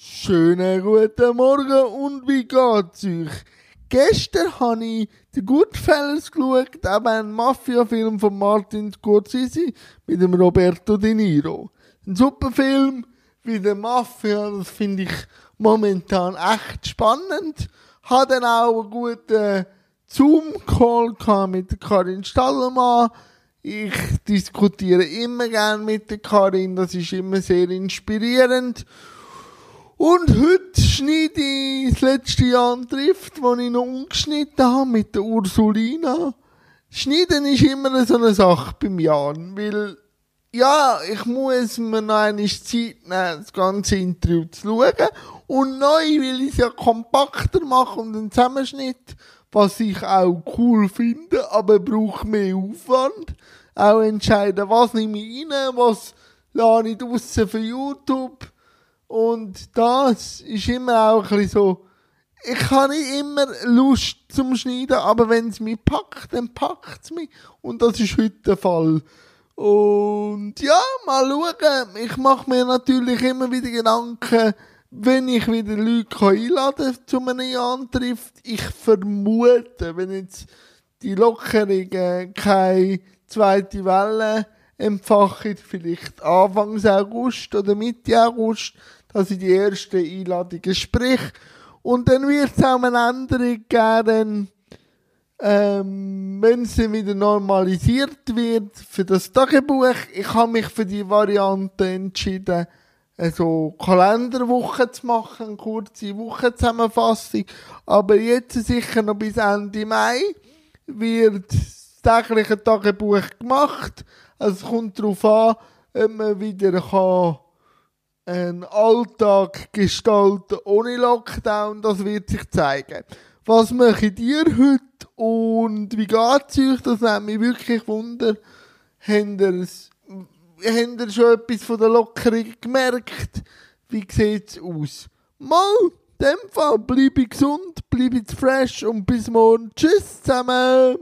Schönen guten Morgen und wie geht's euch? Gestern habe ich den Goodfellas geschaut, eben einen Mafia-Film von Martin Scorsese mit dem Roberto De Niro. Ein super Film wie der Mafia, das finde ich momentan echt spannend. Habe dann auch einen guten Zoom-Call mit Karin Stallermann. Ich diskutiere immer gern mit der Karin, das ist immer sehr inspirierend. Und heute schneide ich das letzte Jahr trifft, wo ich noch umgeschnitten habe mit der Ursulina. Schneiden ist immer so eine Sache beim Jan, weil, ja, ich muss mir noch eine Zeit nehmen, das ganze Interview zu schauen. Und neu will ich es ja kompakter machen und einen Zusammenschnitt, was ich auch cool finde, aber braucht mehr Aufwand. Auch entscheiden, was nehme ich rein, was lade ich draussen für YouTube und das ist immer auch ein bisschen so, ich habe nicht immer Lust zum Schneiden, aber wenn es mich packt, dann packt es mich. Und das ist heute der Fall. Und ja, mal schauen. Ich mache mir natürlich immer wieder Gedanken, wenn ich wieder Leute einladen kann zu einem Antriff. Ich vermute, wenn jetzt die Lockerungen keine zweite Welle empfachen, vielleicht Anfang August oder Mitte August, dass ich die ersten Einladungen sprich. Und dann wird es auch eine Änderung geben, ähm, wenn sie wieder normalisiert wird für das Tagebuch. Ich habe mich für die Variante entschieden, also Kalenderwoche zu machen, eine kurze Wochenzusammenfassung. Aber jetzt sicher noch bis Ende Mai wird das tägliche Tagebuch gemacht. Also es kommt darauf an, ob man wieder kann einen Alltag gestalten ohne Lockdown, das wird sich zeigen. Was macht ihr heute und wie geht's euch? Das nimmt mich wirklich Wunder. Habt ihr, schon etwas von der Lockerung gemerkt? Wie sieht's aus? Mal, in dem Fall, bleibe gesund, bleibe fresh und bis morgen. Tschüss zusammen!